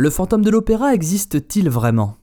Le fantôme de l'opéra existe-t-il vraiment?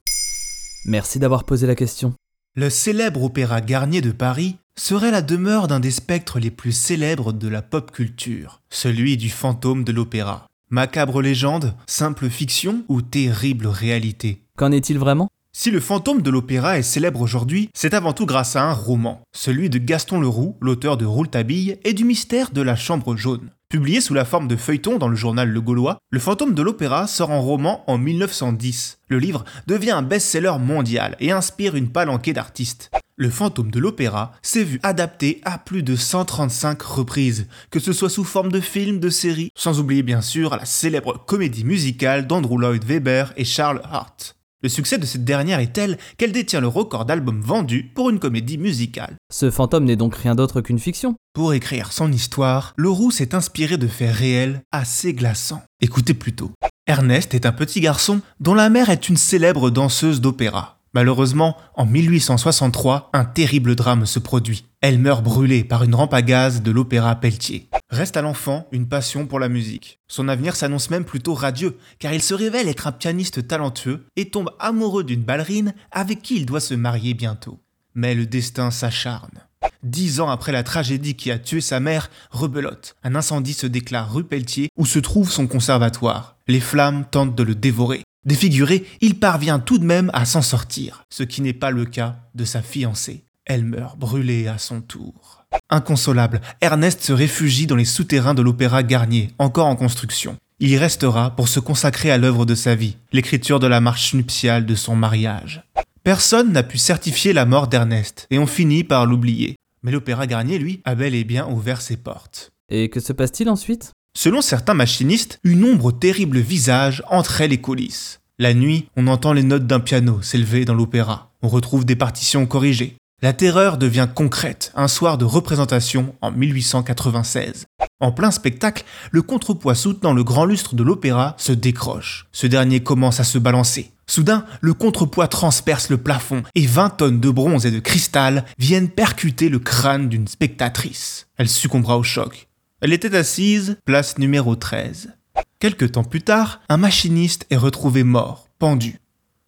Merci d'avoir posé la question. Le célèbre opéra Garnier de Paris serait la demeure d'un des spectres les plus célèbres de la pop culture, celui du fantôme de l'opéra. Macabre légende, simple fiction ou terrible réalité? Qu'en est-il vraiment? Si le fantôme de l'opéra est célèbre aujourd'hui, c'est avant tout grâce à un roman, celui de Gaston Leroux, l'auteur de Rouletabille et du mystère de la chambre jaune. Publié sous la forme de feuilleton dans le journal Le Gaulois, Le fantôme de l'opéra sort en roman en 1910. Le livre devient un best-seller mondial et inspire une palanquée d'artistes. Le fantôme de l'opéra s'est vu adapté à plus de 135 reprises, que ce soit sous forme de films, de séries, sans oublier bien sûr la célèbre comédie musicale d'Andrew Lloyd Webber et Charles Hart. Le succès de cette dernière est tel qu'elle détient le record d'albums vendus pour une comédie musicale. Ce fantôme n'est donc rien d'autre qu'une fiction. Pour écrire son histoire, Leroux s'est inspiré de faits réels assez glaçants. Écoutez plutôt. Ernest est un petit garçon dont la mère est une célèbre danseuse d'opéra. Malheureusement, en 1863, un terrible drame se produit. Elle meurt brûlée par une rampe à gaz de l'opéra Pelletier. Reste à l'enfant une passion pour la musique. Son avenir s'annonce même plutôt radieux, car il se révèle être un pianiste talentueux et tombe amoureux d'une ballerine avec qui il doit se marier bientôt. Mais le destin s'acharne. Dix ans après la tragédie qui a tué sa mère, rebelote. Un incendie se déclare rue Pelletier où se trouve son conservatoire. Les flammes tentent de le dévorer. Défiguré, il parvient tout de même à s'en sortir, ce qui n'est pas le cas de sa fiancée. Elle meurt brûlée à son tour. Inconsolable, Ernest se réfugie dans les souterrains de l'opéra Garnier, encore en construction. Il y restera pour se consacrer à l'œuvre de sa vie, l'écriture de la marche nuptiale de son mariage. Personne n'a pu certifier la mort d'Ernest, et on finit par l'oublier. Mais l'opéra Garnier, lui, a bel et bien ouvert ses portes. Et que se passe-t-il ensuite? Selon certains machinistes, une ombre terrible visage entrait les coulisses. La nuit, on entend les notes d'un piano s'élever dans l'opéra. On retrouve des partitions corrigées. La terreur devient concrète un soir de représentation en 1896. En plein spectacle, le contrepoids soutenant le grand lustre de l'opéra se décroche. Ce dernier commence à se balancer. Soudain, le contrepoids transperce le plafond et 20 tonnes de bronze et de cristal viennent percuter le crâne d'une spectatrice. Elle succombera au choc. Elle était assise, place numéro 13. Quelque temps plus tard, un machiniste est retrouvé mort, pendu.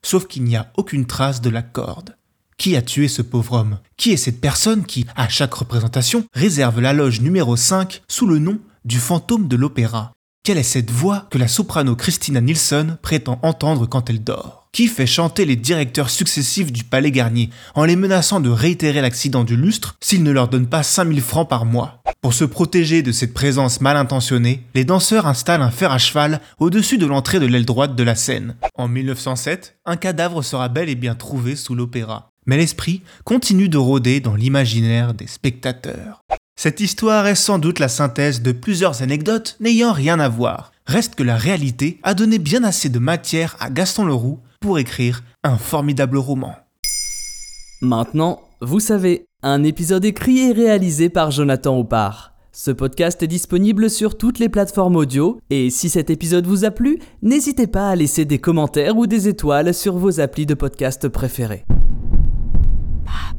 Sauf qu'il n'y a aucune trace de la corde. Qui a tué ce pauvre homme? Qui est cette personne qui, à chaque représentation, réserve la loge numéro 5 sous le nom du fantôme de l'opéra? Quelle est cette voix que la soprano Christina Nilsson prétend entendre quand elle dort? Qui fait chanter les directeurs successifs du Palais Garnier en les menaçant de réitérer l'accident du lustre s'ils ne leur donnent pas 5000 francs par mois? Pour se protéger de cette présence mal intentionnée, les danseurs installent un fer à cheval au-dessus de l'entrée de l'aile droite de la scène. En 1907, un cadavre sera bel et bien trouvé sous l'opéra. Mais l'esprit continue de rôder dans l'imaginaire des spectateurs. Cette histoire est sans doute la synthèse de plusieurs anecdotes n'ayant rien à voir. Reste que la réalité a donné bien assez de matière à Gaston Leroux pour écrire un formidable roman. Maintenant, vous savez, un épisode écrit et réalisé par Jonathan Oppard. Ce podcast est disponible sur toutes les plateformes audio et si cet épisode vous a plu, n'hésitez pas à laisser des commentaires ou des étoiles sur vos applis de podcast préférés. Bye.